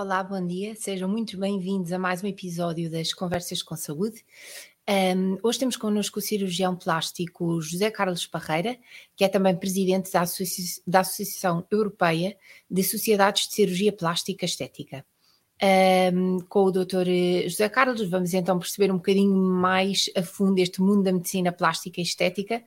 Olá, bom dia, sejam muito bem-vindos a mais um episódio das Conversas com Saúde. Um, hoje temos connosco o cirurgião plástico José Carlos Parreira, que é também presidente da, Associa da Associação Europeia de Sociedades de Cirurgia Plástica Estética. Um, com o Dr. José Carlos, vamos então perceber um bocadinho mais a fundo este mundo da medicina plástica e estética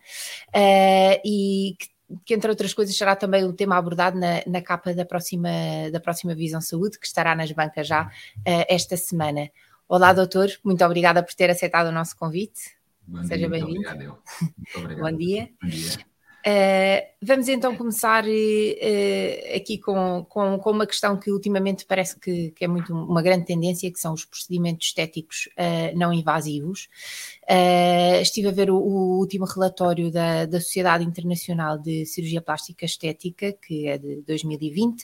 uh, e que que entre outras coisas será também o tema abordado na, na capa da próxima, da próxima Visão Saúde, que estará nas bancas já uh, esta semana. Olá, doutor, muito obrigada por ter aceitado o nosso convite. Bom Seja bem-vindo. Bom dia. Bom dia. Uh, vamos então começar uh, aqui com, com, com, uma questão que ultimamente parece que, que, é muito uma grande tendência, que são os procedimentos estéticos uh, não invasivos. estive a ver o, o último relatório da, da, Sociedade Internacional de Cirurgia Plástica Estética, que é de 2020,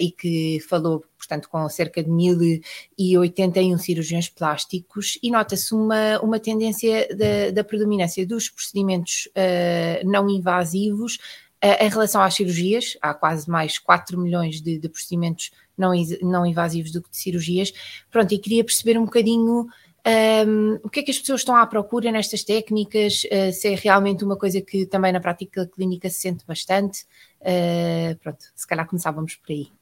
e que falou portanto, com cerca de 1081 cirurgiões plásticos, e nota-se uma, uma tendência da, da predominância dos procedimentos uh, não invasivos uh, em relação às cirurgias. Há quase mais 4 milhões de, de procedimentos não, não invasivos do que de cirurgias. Pronto, e queria perceber um bocadinho. Um, ehm, o que é que as pessoas estão à procura nestas técnicas? Uh, se é realmente uma coisa que também na prática clínica se sente bastante? Uh, pronto, se calhar começávamos por aí.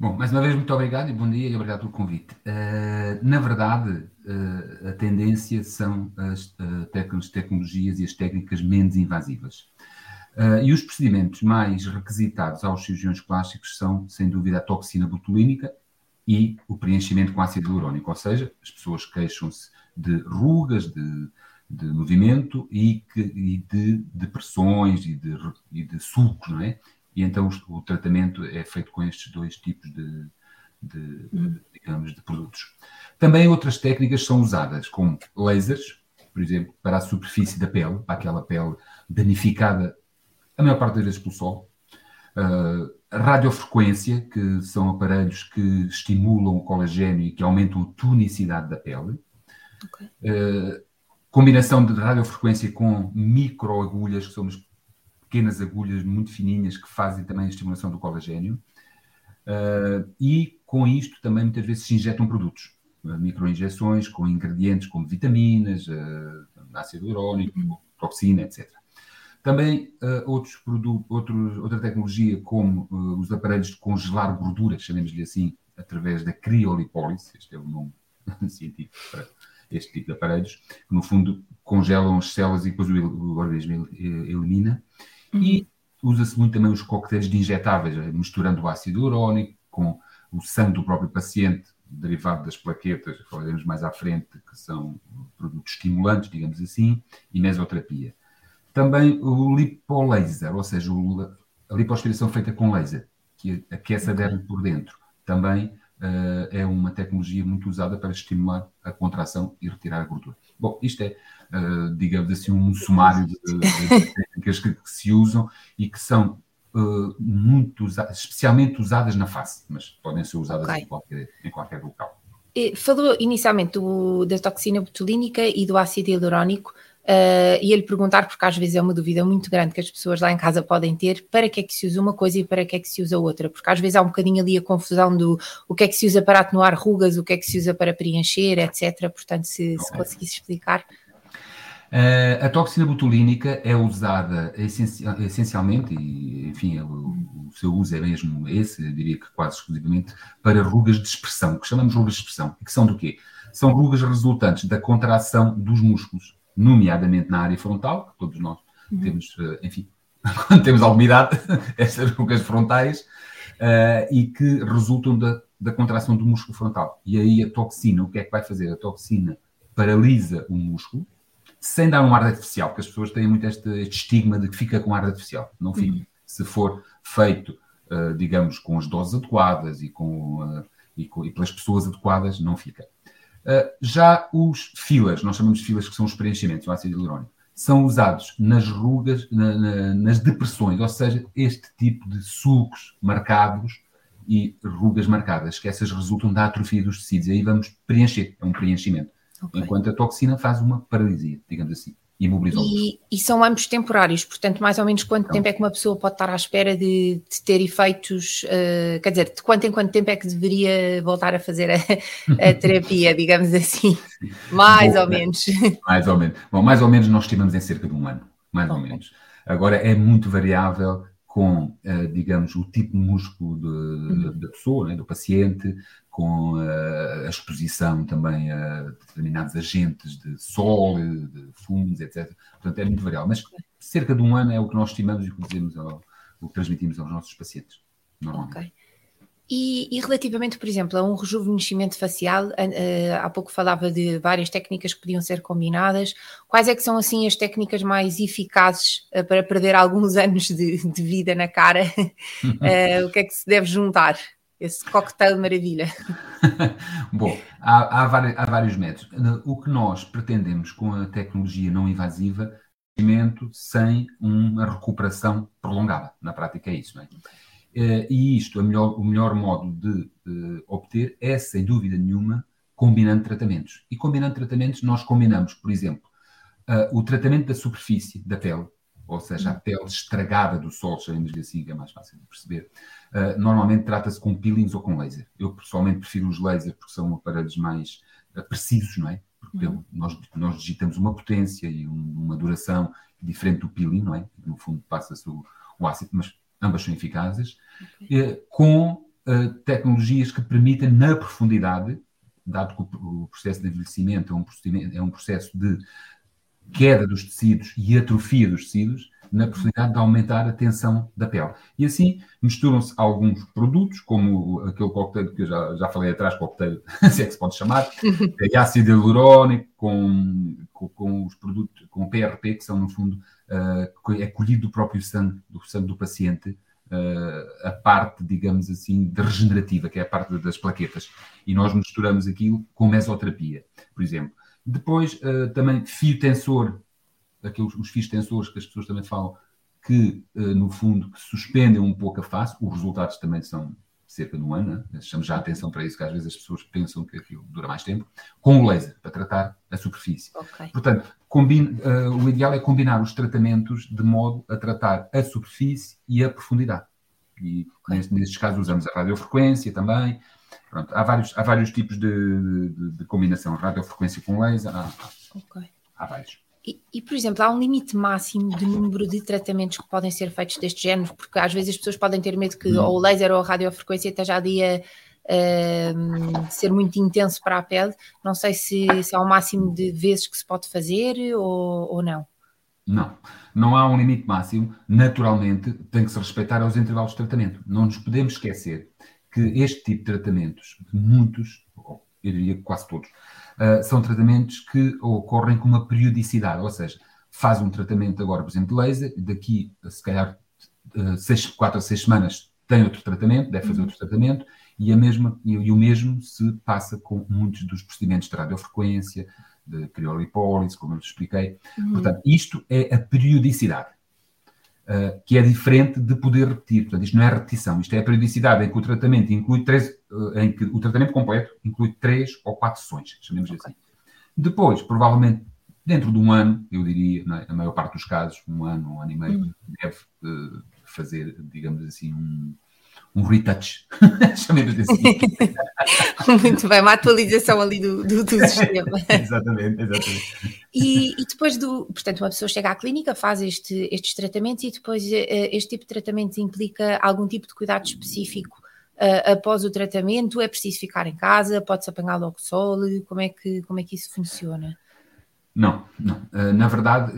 Bom, mais uma vez, muito obrigado e bom dia e obrigado pelo convite. Uh, na verdade, uh, a tendência são as uh, tecnologias e as técnicas menos invasivas. e os procedimentos mais requisitados aos cirurgiões plásticos são, sem dúvida, a toxina botulínica e o preenchimento com ácido hialurónico, ou seja, as pessoas queixam-se de rugas, de, de movimento e, que, e de depressões e de, e de sulcos, não é? E então o, o tratamento é feito com estes dois tipos de, de, uhum. digamos, de produtos. Também outras técnicas são usadas, como lasers, por exemplo, para a superfície da pele, para aquela pele danificada, a maior parte das vezes pelo sol. Uh, radiofrequência, que são aparelhos que estimulam o colagênio e que aumentam a tonicidade da pele. Okay. Uh, combinação de radiofrequência com microagulhas, que são pequenas agulhas muito fininhas que fazem também a estimulação do colagênio. Uh, e com isto também muitas vezes se injetam produtos, uh, microinjeções com ingredientes como vitaminas, uh, ácido hialurónico, uhum. toxina, etc. Também outros produtos, outros, outra tecnologia como os aparelhos de congelar gorduras, chamemos-lhe assim, através da criolipólise, este é o nome científico para este tipo de aparelhos, que no fundo congelam as células e depois o, o organismo elimina. Uhum. E usa-se muito também os coquetéis de injetáveis, misturando o ácido hialurónico com o sangue do próprio paciente, derivado das plaquetas, falaremos mais à frente, que são produtos estimulantes, digamos assim, e mesoterapia. Também o lipolaser, ou seja, a lipoaspiração feita com laser, que aquece a derme por dentro. Também uh, é uma tecnologia muito usada para estimular a contração e retirar a gordura. Bom, isto é, uh, digamos assim, um sumário de, de técnicas que, que, se usam e que são uh, muito usadas, especialmente usadas na face, mas podem ser usadas okay. em, qualquer, em qualquer local. Falou inicialmente do, da toxina botulínica e do ácido hialurónico. Uh, e ele perguntar, porque às vezes é uma dúvida muito grande que as pessoas lá em casa podem ter, para que é que se usa uma coisa e para que é que se usa outra, porque às vezes há um bocadinho ali a confusão do o que é que se usa para atenuar rugas, o que é que se usa para preencher, etc. Portanto, se, se conseguisse explicar. Uh, a toxina botulínica é usada essencialmente, e enfim, o, o, seu uso é mesmo esse, eu diria que quase exclusivamente, para rugas de expressão, que chamamos rugas de expressão, que são do quê? São rugas resultantes da contração dos músculos nomeadamente na área frontal, que todos nós uhum. temos, eh, enfim, quando temos alguma idade, estas rugas frontais, uh, e que resultam da, da contração do músculo frontal. E aí a toxina, o que é que vai fazer? A toxina paralisa o músculo, sem dar um ar artificial, porque as pessoas têm muito este, este estigma de que fica com ar artificial. Não fica. Uhum. Se for feito, uh, digamos, com as doses adequadas e, com, uh, e, com, e pelas pessoas adequadas, não fica. Uh, já os filas, nós chamamos de filas que são os preenchimentos, o ácido hialurónico, são usados nas rugas, na, na, nas depressões, ou seja, este tipo de sulcos marcados e rugas marcadas, que essas resultam da atrofia dos tecidos. E aí vamos preencher, é um preenchimento. Okay. Enquanto a toxina faz uma paralisia, digamos assim. Imobilizou e, e, são ambos temporários, portanto, mais ou menos quanto então, tempo é que uma pessoa pode estar à espera de, de ter efeitos, uh, quer dizer, de quanto em quanto tempo é que deveria voltar a fazer a, a terapia, digamos assim, mais Bom, ou menos. Mais ou menos. Bom, mais ou menos nós estimamos em cerca de um ano, mais ou menos. Agora é muito variável com, uh, digamos, o tipo de músculo de, uhum. da pessoa, né, do paciente, com uh, a exposição também a determinados agentes de sol, de fumos, etc. Portanto, é muito variável. Mas cerca de um ano é o que nós estimamos e o que, dizemos ao, o que transmitimos aos nossos pacientes, normalmente. Okay. E, e, relativamente, por exemplo, a um rejuvenescimento facial, uh, há pouco falava de várias técnicas que podiam ser combinadas. Quais é que são, assim, as técnicas mais eficazes uh, para perder alguns anos de, de vida na cara? uh, o que é que se deve juntar? Esse coquetel maravilha. Bom, há, há, vários, há vários métodos. O que nós pretendemos com a tecnologia não invasiva é sem uma recuperação prolongada. Na prática é isso, não é? Eh, e isto, melhor, o melhor modo de uh, obter é, sem dúvida nenhuma, combinando tratamentos. E combinando tratamentos, nós combinamos, por exemplo, uh, o tratamento da superfície da pele, ou seja, a pele estragada do sol, chamemos-lhe assim, que é mais fácil de perceber. Uh, normalmente trata-se com peelings ou com laser. Eu pessoalmente prefiro os lasers porque são aparelhos mais precisos, não é? Porque uhum. nós, nós digitamos uma potência e um, uma duração diferente do peeling, não é? No fundo passa-se o, o ácido, mas ambas são eficazes, okay. Eh, com eh, tecnologias que permitem, na profundidade, dado que o processo de envelhecimento é um, é um processo de queda dos tecidos e atrofia dos tecidos, na possibilidade de aumentar a tensão da pele. E assim misturam-se alguns produtos, como aquele coquetel que eu já, já falei atrás, coquetel, se é que se pode chamar, é ácido hialurónico com, com, com, os produtos, com o PRP, que são, no fundo, uh, é colhido do próprio sangue, do sangue do paciente, uh, a parte, digamos assim, de regenerativa, que é a parte das plaquetas. E nós misturamos aquilo com mesoterapia, por exemplo. Depois, uh, também fio tensor, aqueles, os fios tensores que as pessoas também falam, que, no fundo, que suspendem um pouco a face. Os resultados também são cerca de um ano, né? chamo já a atenção para isso, que às vezes as pessoas pensam que aquilo dura mais tempo, com o laser, para tratar a superfície. Okay. Portanto, combine, uh, o ideal é combinar os tratamentos de modo a tratar a superfície e a profundidade. E okay. nestes casos usamos a radiofrequência também. Pronto, há, vários, há vários tipos de, de, de combinação, radiofrequência com laser, há, okay. há vários. E, e, por exemplo, há um limite máximo de número de tratamentos que podem ser feitos deste género, porque às vezes as pessoas podem ter medo que ou o laser ou a radiofrequência esteja ali a uh, ser muito intenso para a pele. Não sei se, se há um máximo de vezes que se pode fazer ou, ou não. Não, não há um limite máximo. Naturalmente, tem que se respeitar os intervalos de tratamento. Não nos podemos esquecer que este tipo de tratamentos, muitos, eu diria quase todos, uh, são tratamentos que ocorrem com uma periodicidade, ou seja, faz um tratamento agora, por exemplo, de laser, daqui, se calhar, uh, seis, quatro a seis semanas tem outro tratamento, deve fazer uhum. outro tratamento, e, a mesma, e, e, o mesmo se passa com muitos dos procedimentos de radiofrequência, de criolipólise, como eu expliquei. Uhum. Portanto, isto é a periodicidade, uh, que é diferente de poder repetir. Portanto, isto não é repetição, isto é a periodicidade em que o tratamento inclui três, uh, em que o tratamento completo inclui três ou quatro sessões, chamemos okay. assim. Depois, provavelmente, dentro de um ano, eu diria, é? na maior parte dos casos, um ano, um ano e meio, uhum. deve uh, fazer, digamos assim, um um retouch, chamemos assim. Muito bem, uma atualização ali do, do, do sistema. exatamente, exatamente. E, e, depois do, portanto, uma pessoa chega à clínica, faz este, estes tratamentos e depois uh, este tipo de tratamento implica algum tipo de cuidado específico uh, após o tratamento? É preciso ficar em casa? Pode-se apanhar logo sol? Como é que, como é que isso funciona? Não, não. Uh, na verdade,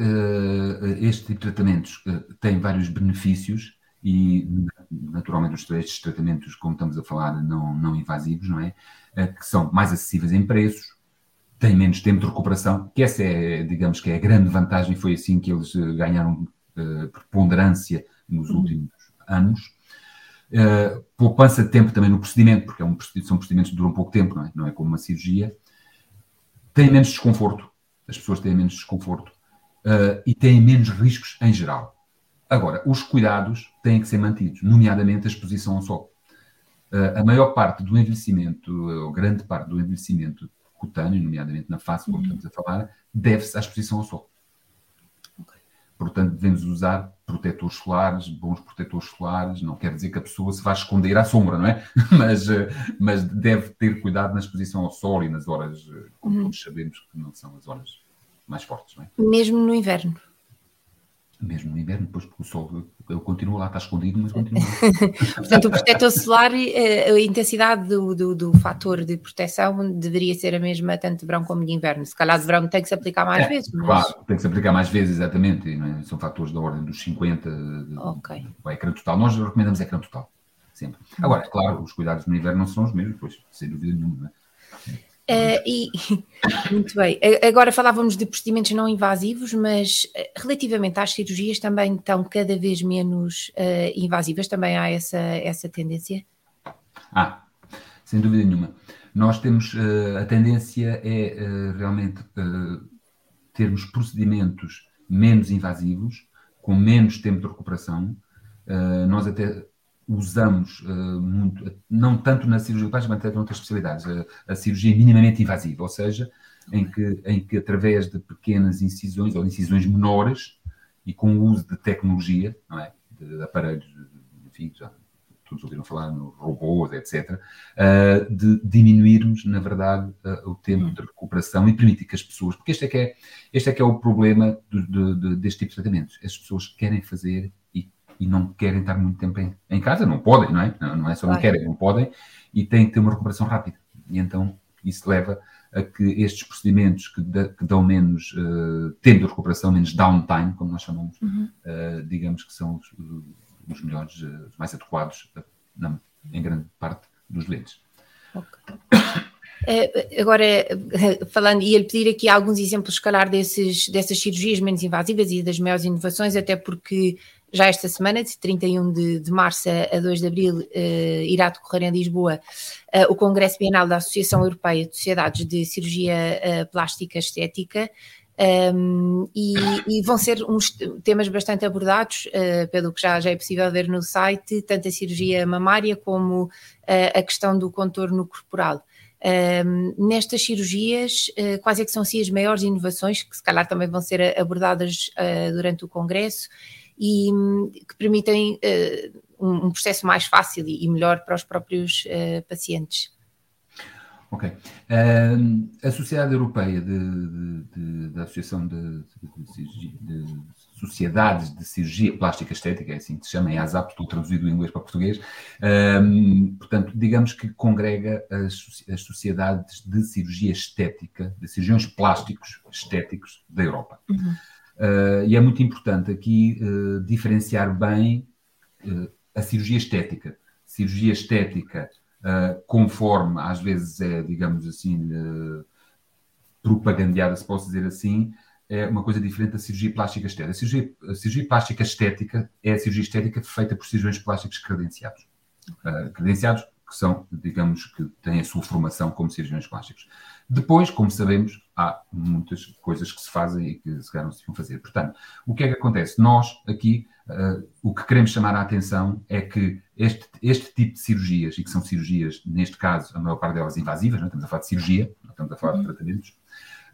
este tipo de tratamentos tem vários benefícios e naturalmente estes tratamentos, como estamos a falar, não, não invasivos, não é? Eh, que são mais acessíveis em preços, têm menos tempo de recuperação, que essa é, digamos que é a grande vantagem, foi assim que eles eh, ganharam uh, preponderância nos uhum. últimos anos. Uh, poupança de tempo também no procedimento, porque é um, são procedimentos que duram pouco tempo, não é? Não é como uma cirurgia. Tem menos desconforto, as pessoas têm menos desconforto uh, e têm menos riscos em geral. Agora, os cuidados têm que ser mantidos, nomeadamente a exposição ao sol. Uh, a maior parte do envelhecimento, ou grande parte do envelhecimento cutâneo, nomeadamente na face, como uhum. estamos a falar, deve-se à exposição ao sol. Portanto, devemos usar protetores solares, bons protetores solares. Não quer dizer que a pessoa se vá esconder à sombra, não é? Mas, eh, mas deve ter cuidado na exposição ao sol e nas horas, eh, como uhum. todos sabemos que não são as horas mais fortes, não é? Mesmo no inverno mesmo no inverno, depois porque o sol ele continua lá, está escondido, mas continua. Portanto, o protetor solar, eh, a intensidade do, do, do, fator de proteção deveria ser a mesma tanto de verão como de inverno. Se calhar de verão tem que se aplicar mais é, vezes. Mas... Claro, tem que se aplicar mais vezes, exatamente. É? São fatores da ordem dos 50 okay. o ecrã total. Nós recomendamos ecrã total, sempre. Agora, claro, os cuidados no inverno não são os mesmos, pois, sem dúvida nenhuma. Uh, e, muito bem. Agora falávamos de procedimentos não invasivos, mas eh, relativamente às cirurgias também estão cada vez menos uh, invasivas, também há essa, essa tendência? Ah, sem dúvida nenhuma. Nós temos, uh, a tendência é realmente termos procedimentos menos invasivos, com menos tempo de recuperação. nós até usamos uh, muito, não tanto na cirurgia plástica, mas até noutras especialidades, a, a, cirurgia minimamente invasiva, ou seja, em que, em que através de pequenas incisões ou incisões menores e com o uso de tecnologia, não é? de, de aparelhos, enfim, já todos ouviram falar no robôs, etc., uh, eh, de diminuirmos, na verdade, uh, o tempo de recuperação e permitir que as pessoas, porque este é que é, este é, que é o problema do, de, de, deste tipo de tratamentos, as pessoas querem fazer e não querem estar muito tempo em, em casa, não podem, não é? Não, não é só não querem, não podem, e têm que ter uma recuperação rápida. E então isso leva a que estes procedimentos que, que dão menos uh, tempo de recuperação, menos downtime, como nós chamamos, uhum. uh, digamos que são os, os melhores, uh, os mais adequados na, em grande parte dos doentes. Okay. Agora, falando, ia-lhe pedir aqui alguns exemplos, se calhar, desses, dessas cirurgias menos invasivas e das maiores inovações, até porque já esta semana, de 31 de, de março a 2 de abril, uh, irá decorrer em Lisboa uh, o Congresso Bienal da Associação Europeia de Sociedades de Cirurgia uh, Plástica Estética. Um, e, e, vão ser uns temas bastante abordados, pelo que já, já é possível ver no site, tanto a cirurgia mamária como a questão do contorno corporal. Um, nestas cirurgias, uh, quais é que são assim, as maiores inovações que se calhar também vão ser abordadas uh, durante o Congresso e que permitem uh, um, um, processo mais fácil e, e melhor para os próprios uh, pacientes. Ok. Uh, a Sociedade Europeia de, de, de, da Associação de, de, Sociedades de Cirurgia Plástica Estética, é assim que se chama, é ASAP, estou traduzido do inglês para português, uh, portanto, digamos que congrega as, as, sociedades de cirurgia estética, de cirurgiões plásticos estéticos da Europa. Uhum. Uh, e é muito importante aqui uh, diferenciar bem uh, a cirurgia estética. Cirurgia estética, conforme às vezes é, digamos assim, propagandeada, se posso dizer assim, é uma coisa diferente da cirurgia plástica estética. A cirurgia, a cirurgia plástica estética é a cirurgia estética feita por cirurgiões plásticos credenciados. credenciados que são, digamos, que têm a sua formação como cirurgiões plásticos. Depois, como sabemos, há muitas coisas que se fazem e que se calhar não se deviam fazer. Portanto, o que é que acontece? Nós, aqui, uh, o que queremos chamar a atenção é que este, este tipo de cirurgias, e que são cirurgias, neste caso, a maior parte delas invasivas, não é? estamos a falar de cirurgia, não estamos a falar de uhum. tratamentos,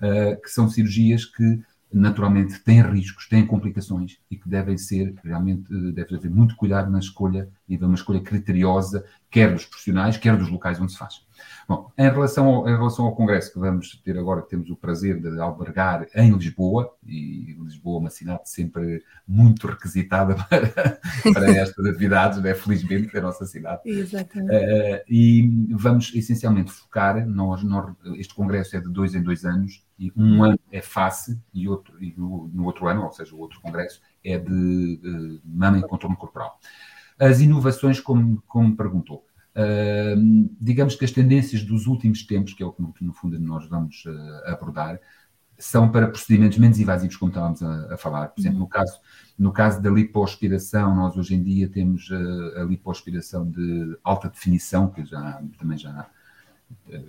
uh, que são cirurgias que naturalmente têm riscos, têm complicações e que devem ser, realmente, eh, deve haver muito cuidado na escolha e haver uma escolha criteriosa, quer dos profissionais, quer dos locais onde se faz. Bom, em relação, ao, em relação ao Congresso que vamos ter agora, que temos o prazer de albergar em Lisboa, e Lisboa é uma cidade sempre muito requisitada para, para estas atividades, né? felizmente, é a nossa cidade. Exatamente. Uh, e vamos essencialmente focar, nós, nós, este Congresso é de dois em dois anos, e um ano é face, e, outro, e no, no outro ano, ou seja, o outro Congresso, é de, de mama e contorno corporal. As inovações, como, como perguntou, Uh, digamos que as tendências dos últimos tempos, que é o que no, fundo nós vamos uh, abordar, são para procedimentos menos invasivos, como estávamos a, a falar. Por exemplo, uhum. no, caso, no caso da lipoaspiração, nós hoje em dia temos uh, a lipoaspiração de alta definição, que já, também já,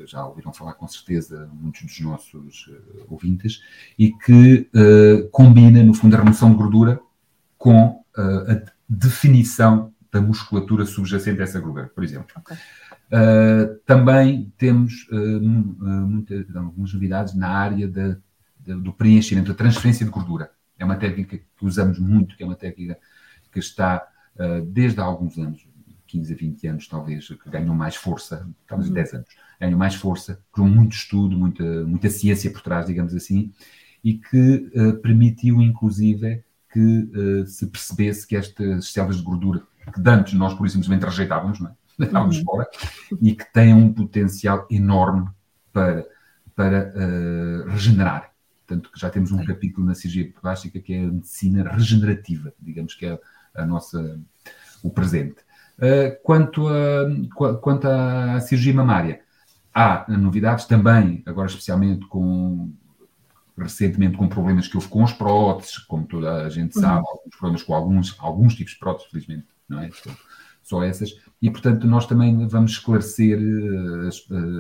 já ouviram falar com certeza muitos dos nossos ouvintes, e que combina, no fundo, a remoção de gordura com a definição da musculatura subjacente a essa gordura, por exemplo. Okay. Uh, também temos uh, muita, algumas novidades na área da, da, do preenchimento, da transferência de gordura. É uma técnica que usamos muito, que é uma técnica que está uh, desde há alguns anos, 15 a 20 anos talvez, que ganham mais força, talvez uhum. 10 anos, ganham mais força, com muito estudo, muita, muita ciência por trás, digamos assim, e que permitiu inclusive que se percebesse que estas células de gordura, que antes nós por isso simplesmente rejeitávamos, não é? Estávamos uhum. fora, e que têm um potencial enorme para, para uh, regenerar. Tanto que já temos um capítulo na cirurgia plástica que é a medicina regenerativa, digamos que é a nossa, o presente. Uh, quanto, a, quanto à cirurgia mamária, há novidades também, agora especialmente com recentemente com problemas que houve com os próteses, como toda a gente sabe, uhum. alguns problemas com alguns, alguns tipos de próteses, felizmente, não é? Então, só essas. E, portanto, nós também vamos esclarecer eh, as,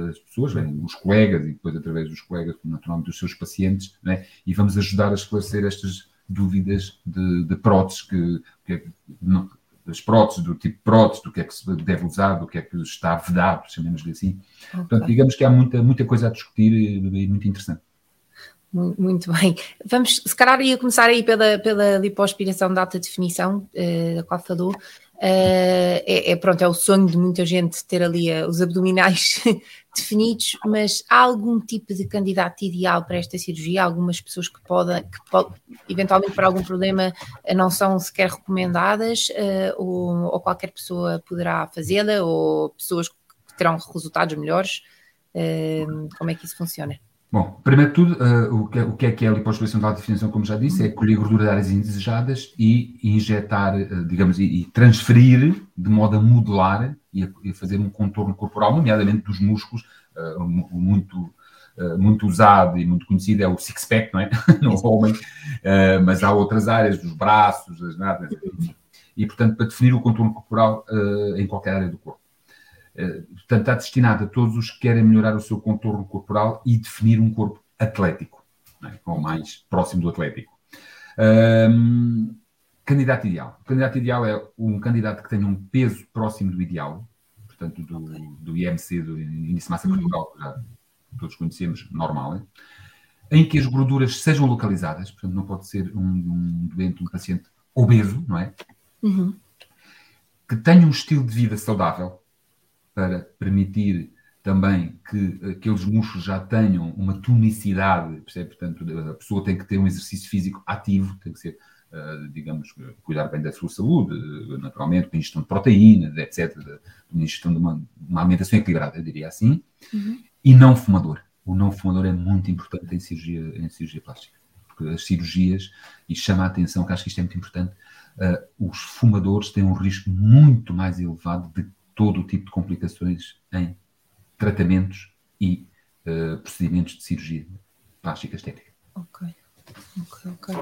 as pessoas, bem, os colegas, e depois através dos colegas, naturalmente dos seus pacientes, é? e vamos ajudar a esclarecer estas dúvidas de, de próteses, que, que é, não, das próteses, do tipo prótese, do que é que se deve usar, do que é que está vedado, chamemos-lhe assim. Okay. Portanto, digamos que há muita, muita coisa a discutir e, e muito interessante. Muito bem. Vamos, se calhar, ia começar aí pela, pela lipoaspiração de alta definição, uh, da qual falou. Uh, é, é, pronto, é o sonho de muita gente ter ali uh, os abdominais definidos, mas há algum tipo de candidato ideal para esta cirurgia? Algumas pessoas que podem, que pode, eventualmente por algum problema, não são sequer recomendadas, ou, ou, qualquer pessoa poderá fazê-la, ou pessoas que terão resultados melhores? como é que isso funciona? Bom, primeiro de tudo, uh, o, que, é, o, que, é que é a lipoaspiração de alta definição, como já disse, é colher gordura de áreas indesejadas e injetar, uh, digamos, e, e, transferir de modo a modular e a, e fazer um contorno corporal, nomeadamente dos músculos, uh, muito, muito usado e muito conhecido é o six-pack, não é? no homem, mas há outras áreas, dos braços, das enfim. E, portanto, para definir o contorno corporal em qualquer área do corpo. Eh, portanto, está destinado a todos os que querem melhorar o seu contorno corporal e definir um corpo atlético, é? ou mais próximo do atlético. Um, candidato ideal. O candidato ideal é um candidato que tenha um peso próximo do ideal, portanto, do, do IMC, do Índice de Massa Corporal, que já todos conhecemos, normal, é? em que as gorduras sejam localizadas, portanto, não pode ser um, um doente, um paciente obeso, não é? Uhum. Que tenha um estilo de vida saudável, para permitir também que aqueles músculos já tenham uma tonicidade, percebe? portanto, a pessoa tem que ter um exercício físico ativo, tem que ser, uh, digamos, cuidar bem da sua saúde, naturalmente, com ingestão de proteínas, etc., com ingestão de uma, uma, alimentação equilibrada, eu diria assim, uhum. e não fumador. O não fumador é muito importante em cirurgia, em cirurgia plástica, porque as cirurgias, e chama a atenção, que acho que isto é muito importante, uh, os fumadores têm um risco muito mais elevado de todo o tipo de complicações em tratamentos e uh, procedimentos de cirurgia plástica estética. Ok, ok, ok.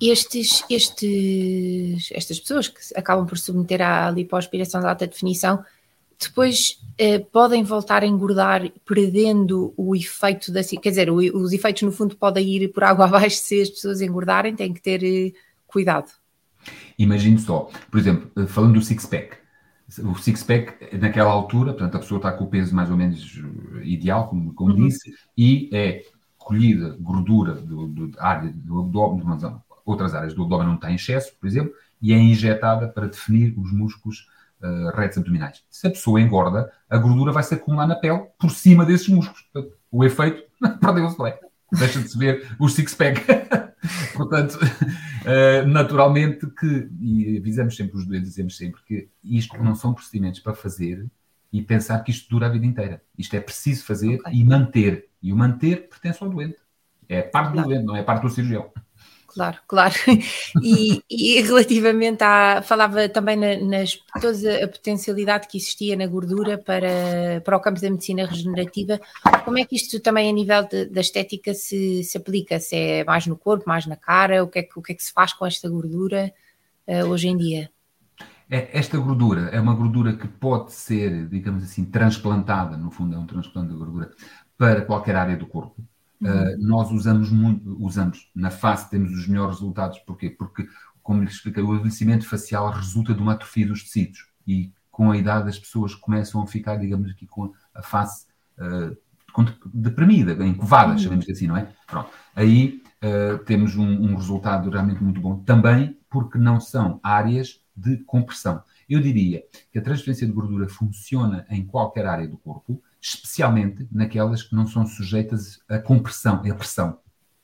Estes, estes, estas pessoas que acabam por submeter à lipoaspiração de alta definição, depois eh, podem voltar a engordar perdendo o efeito da... Quer dizer, o, os efeitos no fundo podem ir por água abaixo se as pessoas engordarem, têm que ter eh, cuidado. Imagine só, por exemplo, eh, falando do six-pack, o six-pack, naquela altura, portanto, a pessoa está com o peso mais ou menos eh, ideal, como, como uhum. disse, e é colhida gordura do, do, área do abdômen, outras áreas do abdômen não têm excesso, por exemplo, e é injetada para definir os músculos uh, retos abdominais. Se a pessoa engorda, a gordura vai se acumular na pele por cima desses músculos. Portanto, o efeito perdeu-se, deixa de se ver o six-pack. Portanto, uh, naturalmente que, e avisamos sempre os doentes, dizemos sempre que isto não são procedimentos para fazer e pensar que isto dura a vida inteira. Isto é preciso fazer okay. e manter. E o manter pertence ao doente. É parte do doente, não é parte do cirurgião. Claro, claro. E, e, relativamente à. Falava também na, nas toda a potencialidade que existia na gordura para, para o campo da medicina regenerativa. Como é que isto também a nível da estética se, se aplica? Se é mais no corpo, mais na cara? O que é que, o que, é que se faz com esta gordura uh, hoje em dia? É, esta gordura é uma gordura que pode ser, digamos assim, transplantada, no fundo é um transplante de gordura, para qualquer área do corpo. Uh, nós usamos muito, usamos na face, temos os melhores resultados. Porquê? Porque, como lhe expliquei, o envelhecimento facial resulta de uma atrofia dos tecidos e com a idade as pessoas começam a ficar, digamos aqui, com a face uh, deprimida, encovadas, chamemos assim, não é? Pronto. Aí uh, temos um, um, resultado realmente muito bom, também porque não são áreas de compressão. Eu diria que a transferência de gordura funciona em qualquer área do corpo, especialmente naquelas que não são sujeitas a compressão, a pressão,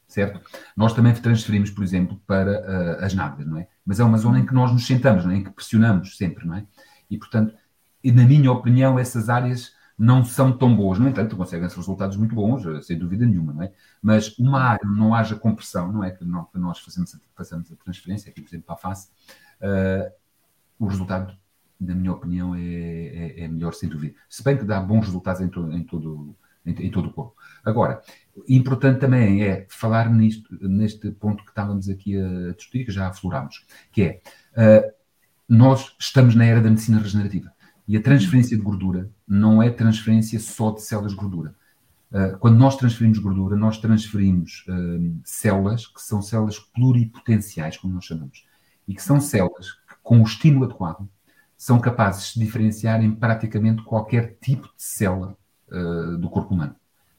certo? Nós também transferimos, por exemplo, para uh, as nádegas, não é? Mas é uma zona em que nós nos sentamos, não é? em que pressionamos sempre, não é? E, portanto, na minha opinião, essas áreas não são tão boas. No entanto, conseguem-se resultados muito bons, eh, sem dúvida nenhuma, não é? Mas uma área não haja compressão, não é? Que, nós fazemos a transferência, aqui, por exemplo, para a face, uh, o resultado, na minha opinião, é, é, é, melhor, sem dúvida. Se bem que dá bons resultados em, to, em todo, em, em, todo o corpo. Agora, importante também é falar nisto, neste ponto que estávamos aqui a discutir, que já aflorámos, que é, uh, nós estamos na era da medicina regenerativa. E a transferência de gordura não é transferência só de células de gordura. Uh, quando nós transferimos gordura, nós transferimos uh, células que são células pluripotenciais, como nós chamamos, e que são células que, com o estímulo adequado, são capazes de se diferenciar em praticamente qualquer tipo de célula uh, do corpo humano.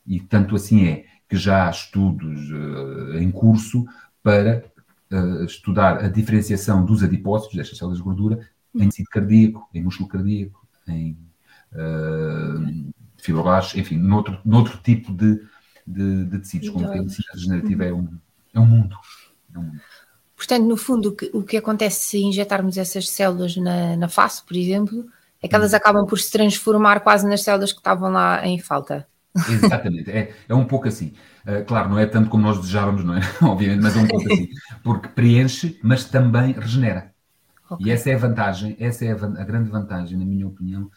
E tanto assim é que já há estudos em curso para estudar a diferenciação dos adipócitos, destas células de gordura, em tecido cardíaco, em músculo cardíaco, em uh, fibroblastos, enfim, noutro, noutro tipo de, de, de tecidos, como a medicina regenerativa é um, é um mundo. É um mundo. Portanto, no fundo, o que, o que acontece se injetarmos essas células na, na face, por exemplo, é que elas uhum. acabam por se transformar quase nas células que estavam lá em falta. Exatamente, é, é um pouco assim. Uh, claro, não é tanto como nós desejávamos, não é? Obviamente, mas é um pouco assim. Porque preenche, mas também regenera. Okay. E essa é a vantagem, essa é a, a grande vantagem, na minha opinião,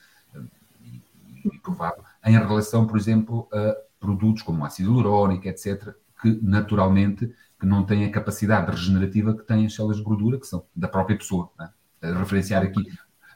e, e provável, em relação, por exemplo, a produtos como ácido hialurónico, etc., que naturalmente que não têm a capacidade regenerativa que têm as células de gordura, que são da própria pessoa. É? referenciar aqui,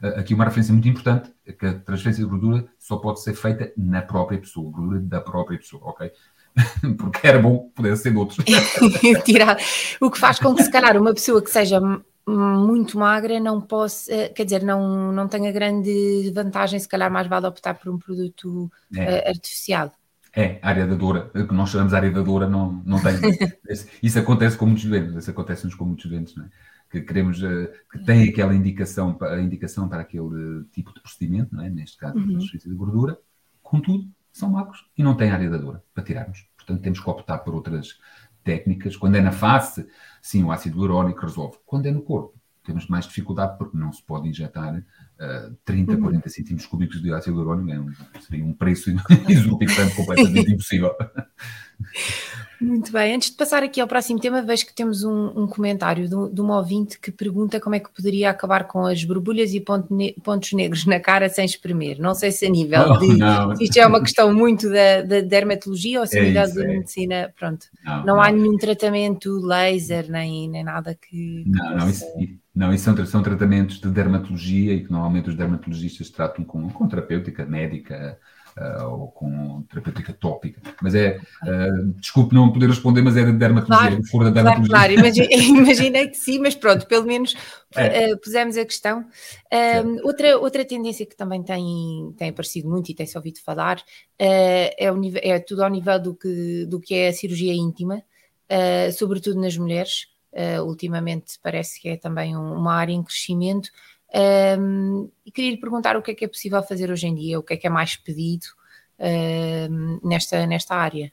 aqui uma referência muito importante, que a transferência de gordura só pode ser feita na própria pessoa, gordura da própria pessoa, ok? Porque era bom poder ser de outros. Tirar. O que faz com que, se calhar, uma pessoa que seja muito magra, não posso, eh, quer dizer, não, não tenho a grande vantagem, se calhar mais vale optar por um produto é. artificial. É, a área da dor, que nós chamamos de área da dor, não, não tem. isso acontece com muitos doentes, isso acontece-nos com muitos doentes, não é? que queremos, eh, que tem aquela indicação, a indicação para aquele tipo de procedimento, não é? neste caso, uhum. a de gordura, contudo, são magros e não têm área da dor para tirarmos. Portanto, temos que optar por outras técnicas. Quando é na face, sim, o ácido hialurónico resolve. Quando é no corpo, temos mais dificuldade porque não se pode injetar uh, 30, uhum. 40 centímetros cúbicos de ácido hialurónico. É um, seria um preço exorbitante completamente impossível. Muito bem, antes de passar aqui ao próximo tema, vejo que temos um, um comentário de, de um ouvinte que pergunta como é que poderia acabar com as borbulhas e ponto ne pontos negros na cara sem espremer. Não sei se a nível não, de. Não. Isto é uma questão muito da, da dermatologia ou se a é nível isso, de é. medicina. Pronto. Não, não há nenhum tratamento laser nem, nem nada que. Não, não, isso, não, isso são, são tratamentos de dermatologia e que normalmente os dermatologistas tratam com, com terapêutica médica uh, ou com terapêutica tópica. Mas é, uh, desculpe não poder responder, mas é da dermatologia, claro, for da dermatologia. Claro, claro. Imagine, imaginei que sim, mas pronto, pelo menos é. uh, pusemos a questão. outra, outra tendência que também tem, tem aparecido muito e tem-se ouvido falar é, o é tudo ao nível do que, do que é a cirurgia íntima, sobretudo nas mulheres. ultimamente parece que é também um, uma área em crescimento. Um, e queria lhe perguntar o que é que é possível fazer hoje em dia, o que é que é mais pedido um, nesta, nesta área.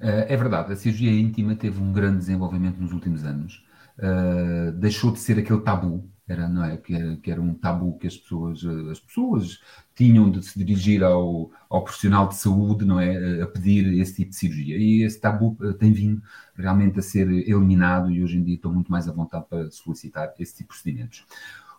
Uh, é verdade, a cirurgia íntima teve um grande desenvolvimento nos últimos anos. Uh, deixou de ser aquele tabu, era, não é? Que, era, que era um tabu que as pessoas, as pessoas tinham de se dirigir ao, ao profissional de saúde, não é? A pedir esse tipo de cirurgia. E esse tabu eh, tem vindo realmente a ser eliminado e hoje em dia estou muito mais à vontade para solicitar esse tipo de procedimentos.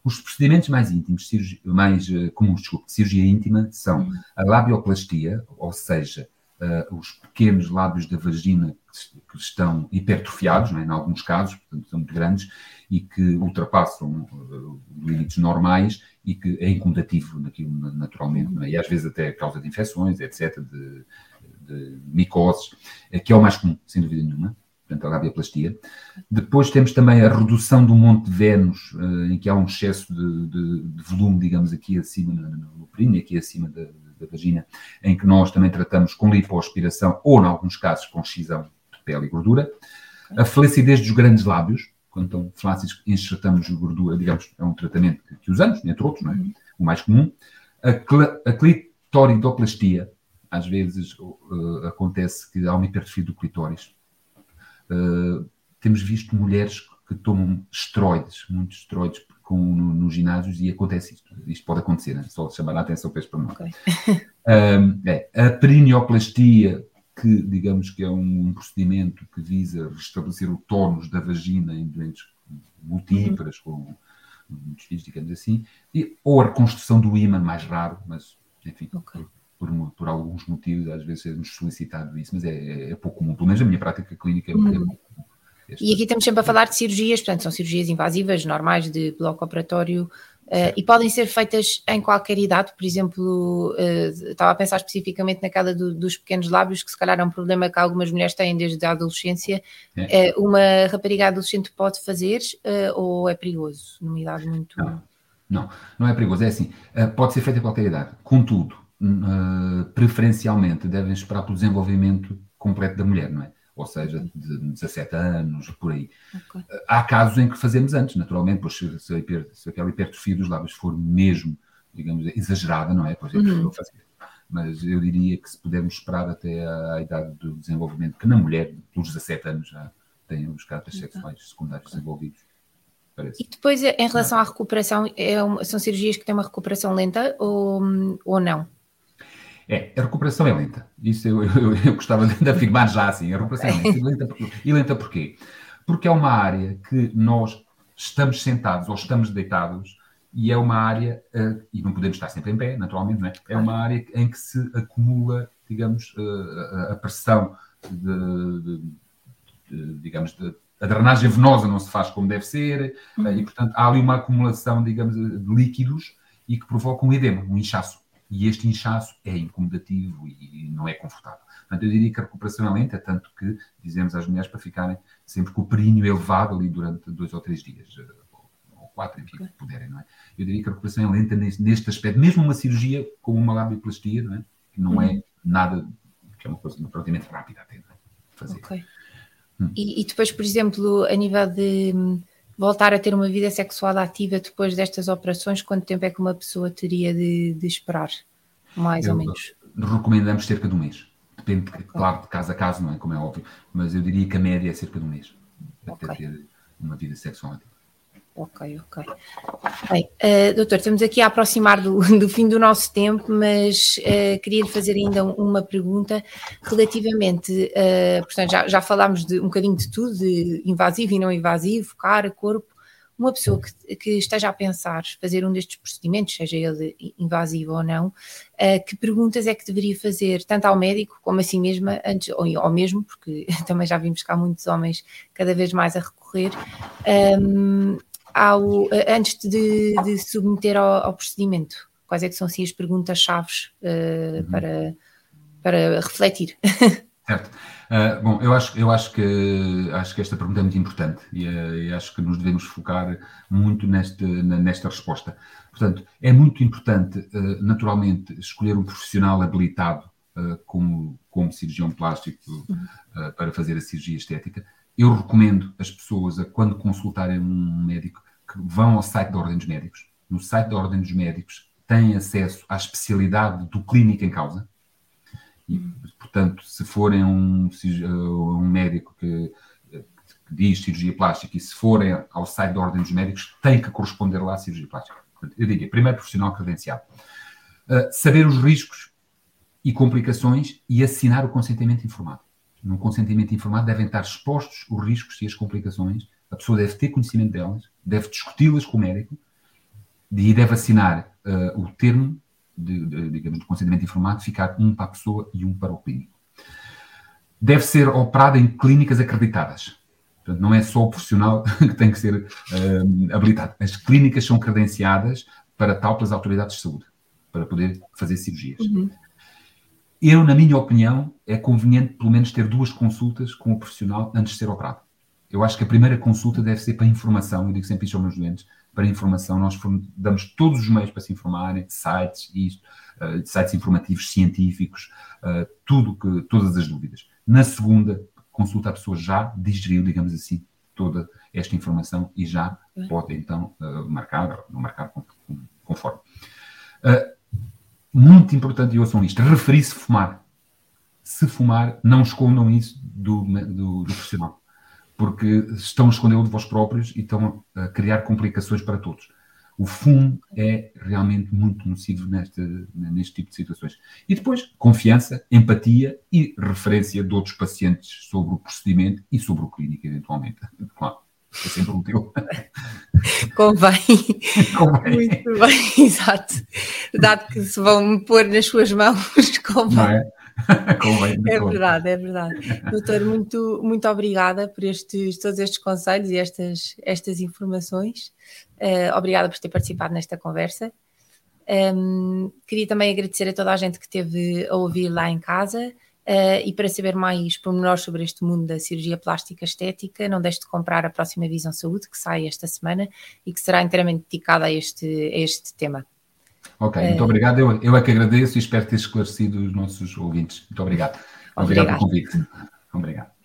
Os procedimentos mais íntimos, mais uh, comuns, desculpe, de cirurgia íntima, são a labioplastia, ou seja, uh, os pequenos lábios da vagina que, que estão hipertrofiados, é? em alguns casos, portanto são muito grandes, e que ultrapassam uh, limites normais e que é incomodativo naquilo naturalmente, é? e às vezes até causa de infecções, etc., de, de micoses, que é o mais comum, sem dúvida nenhuma. Portanto, a labiaplastia. Depois temos também a redução do monte de Vênus, uh, em que há um excesso de, de, de volume, digamos, aqui acima no períneo, aqui acima da, da, vagina, em que nós também tratamos com lipoaspiração ou, em alguns casos, com excisão de pele e gordura. A flacidez dos grandes lábios, quando estão flácidos, enxertamos gordura, digamos, é um tratamento que, que usamos, entre outros, não é? o mais comum. A, cl a clitoridoplastia, às vezes uh, acontece que há uma hipertrofia do clitóris. Uh, temos visto mulheres que tomam esteroides, muitos esteroides com, no, nos ginásios e acontece isto. Isto pode acontecer, né? só chamar a atenção para este. Okay. um, é, a perineoplastia, que digamos que é um, um, procedimento que visa restabelecer o tónus da vagina em doentes multíparas, uhum. com muitos filhos, digamos assim, e, ou a reconstrução do ímã, mais raro, mas enfim, okay. Por, por, alguns motivos, às vezes é-nos solicitado isso, mas é, é, é, pouco comum, pelo menos a minha prática clínica é, uhum. é pouco comum. E aqui estamos sempre a falar de cirurgias, portanto, são cirurgias invasivas, normais, de bloco operatório, Uh, e podem ser feitas em qualquer idade, por exemplo, uh, estava a pensar especificamente naquela do, dos pequenos lábios, que se calhar é um problema que algumas mulheres têm desde a adolescência. É. Uh, uma rapariga adolescente pode fazer ou é perigoso numa idade muito. Não, não, não é perigoso. É assim, pode ser feita em qualquer idade. Contudo, preferencialmente devem esperar pelo desenvolvimento completo da mulher, não é? ou seja, de 17 anos, por aí. Okay. Há casos em que fazemos antes, naturalmente, pois se, se, hiper, se aquela hipertrofia dos lábios for mesmo, digamos, exagerada, não é? Pois é uhum. fazer. Mas eu diria que se pudermos esperar até a, idade do desenvolvimento, que na mulher, pelos 17 anos, já tem os caráteres sexuais secundários okay. desenvolvidos. Parece. E depois, em relação à recuperação, é uma, são cirurgias que têm uma recuperação lenta ou, ou não? É, a recuperação é lenta. Isso eu, eu, eu gostava de afirmar já assim. A recuperação é lenta. E lenta, e lenta porquê? Porque é uma área que nós estamos sentados ou estamos deitados e é uma área, uh, e não podemos estar sempre em pé, naturalmente, não é? É uma área em que se acumula, digamos, uh, a pressão de, de, de digamos, de, a drenagem venosa não se faz como deve ser, uhum. e portanto há ali uma acumulação, digamos, de líquidos e que provoca um edema, um inchaço. E este inchaço é incomodativo e não é confortável. Portanto, eu diria que a recuperação é lenta, tanto que dizemos às mulheres para ficarem sempre com o períneo elevado ali durante dois ou três dias, eh, ou quatro, enfim, que puderem, não é? Eu diria que a recuperação é lenta neste, neste aspecto, mesmo uma cirurgia como uma labioplastia, não é? Que não é uhum. nada, que é uma coisa praticamente rápida até, não é? Fazer. Ok. Hum. E, e depois, por exemplo, a nível de voltar a ter uma vida sexual ativa depois destas operações, quanto tempo é que uma pessoa teria de, de esperar? Mais eu, ou menos? Recomendamos cerca de um mês. Depende, okay. claro, de caso a caso, não é? Como é óbvio, mas eu diria que a média é cerca de um mês okay. até ter uma vida sexual ativa. Ok, ok. Bem, uh, doutor, estamos aqui a aproximar do, do, fim do nosso tempo, mas uh, queria lhe fazer ainda uma pergunta relativamente, uh, portanto, já, já falámos de um bocadinho de tudo, de invasivo e não invasivo, cara, corpo. Uma pessoa que, que esteja a pensar fazer um destes procedimentos, seja ele invasivo ou não, que perguntas é que deveria fazer, tanto ao médico como a si mesma, antes, ou, ou mesmo, porque também já vimos há muitos homens cada vez mais a recorrer, um, ao, antes de, de submeter ao, ao, procedimento? Quais é que são assim as perguntas-chave uh, uhum. para, para refletir? Certo. Uh, bom, eu acho, eu acho que acho que esta pergunta é muito importante e, uh, e acho que nos devemos focar muito neste, nesta resposta. Portanto, é muito importante, uh, naturalmente, escolher um profissional habilitado como, como cirurgião plástico uhum. para fazer a cirurgia estética. Eu recomendo as pessoas a quando consultarem um médico vão ao site da Ordem dos Médicos. No site da Ordem dos Médicos têm acesso à especialidade do clínico em causa. E, portanto, se forem um, um médico que, que, diz cirurgia plástica e se forem ao site da Ordem dos Médicos, tem que corresponder lá à cirurgia plástica. Portanto, eu diria, primeiro profissional credenciado. Uh, saber os riscos e complicações e assinar o consentimento informado. No consentimento informado devem estar expostos os riscos e as complicações a pessoa deve ter conhecimento delas, deve discuti-las com o médico e deve assinar uh, o termo, de, de, digamos, de consentimento informado, ficar um para a pessoa e um para o clínico. Deve ser operada em clínicas acreditadas. Portanto, não é só o profissional que tem que ser uh, habilitado. As clínicas são credenciadas para tal pelas autoridades de saúde, para poder fazer cirurgias. Uhum. eu, na minha opinião, é conveniente pelo menos ter duas consultas com o profissional antes de ser operado. Eu acho que a primeira consulta deve ser para informação, eu digo sempre isto aos meus doentes, para informação, nós damos todos os meios para se informarem, sites, isto, uh, sites informativos, científicos, uh, tudo que, todas as dúvidas. Na segunda consulta, a pessoa já digeriu, digamos assim, toda esta informação e já pode então uh, marcar ou não marcar conforme. muito importante, e ouçam isto, referir-se fumar. Se fumar, não escondam isso do, do, do profissional porque estão a escondê-lo de vós próprios e estão a criar complicações para todos. O fumo é realmente muito nocivo neste, neste tipo de situações. E depois, confiança, empatia e referência de outros pacientes sobre o procedimento e sobre o clínico, eventualmente. Claro, é sempre útil. Convém. convém. Muito bem, exato. Dado que se vão pôr nas suas mãos, convém. Não é? é verdade, é verdade. Doutor, muito, muito obrigada por estes, todos estes conselhos e estas, estas informações. Uh, obrigada por ter participado nesta conversa. Um, ehm, queria também agradecer a toda a gente que esteve a ouvir lá em casa. Uh, e para saber mais pormenores sobre este mundo da cirurgia plástica estética, não deixe de comprar a próxima Visão Saúde, que sai esta semana e que será inteiramente dedicada a este, a este tema. Ok, é. muito obrigado. Eu, eu é que agradeço e espero ter esclarecido os nossos ouvintes. Muito obrigado. Obrigado, obrigado. pelo convite. Obrigado.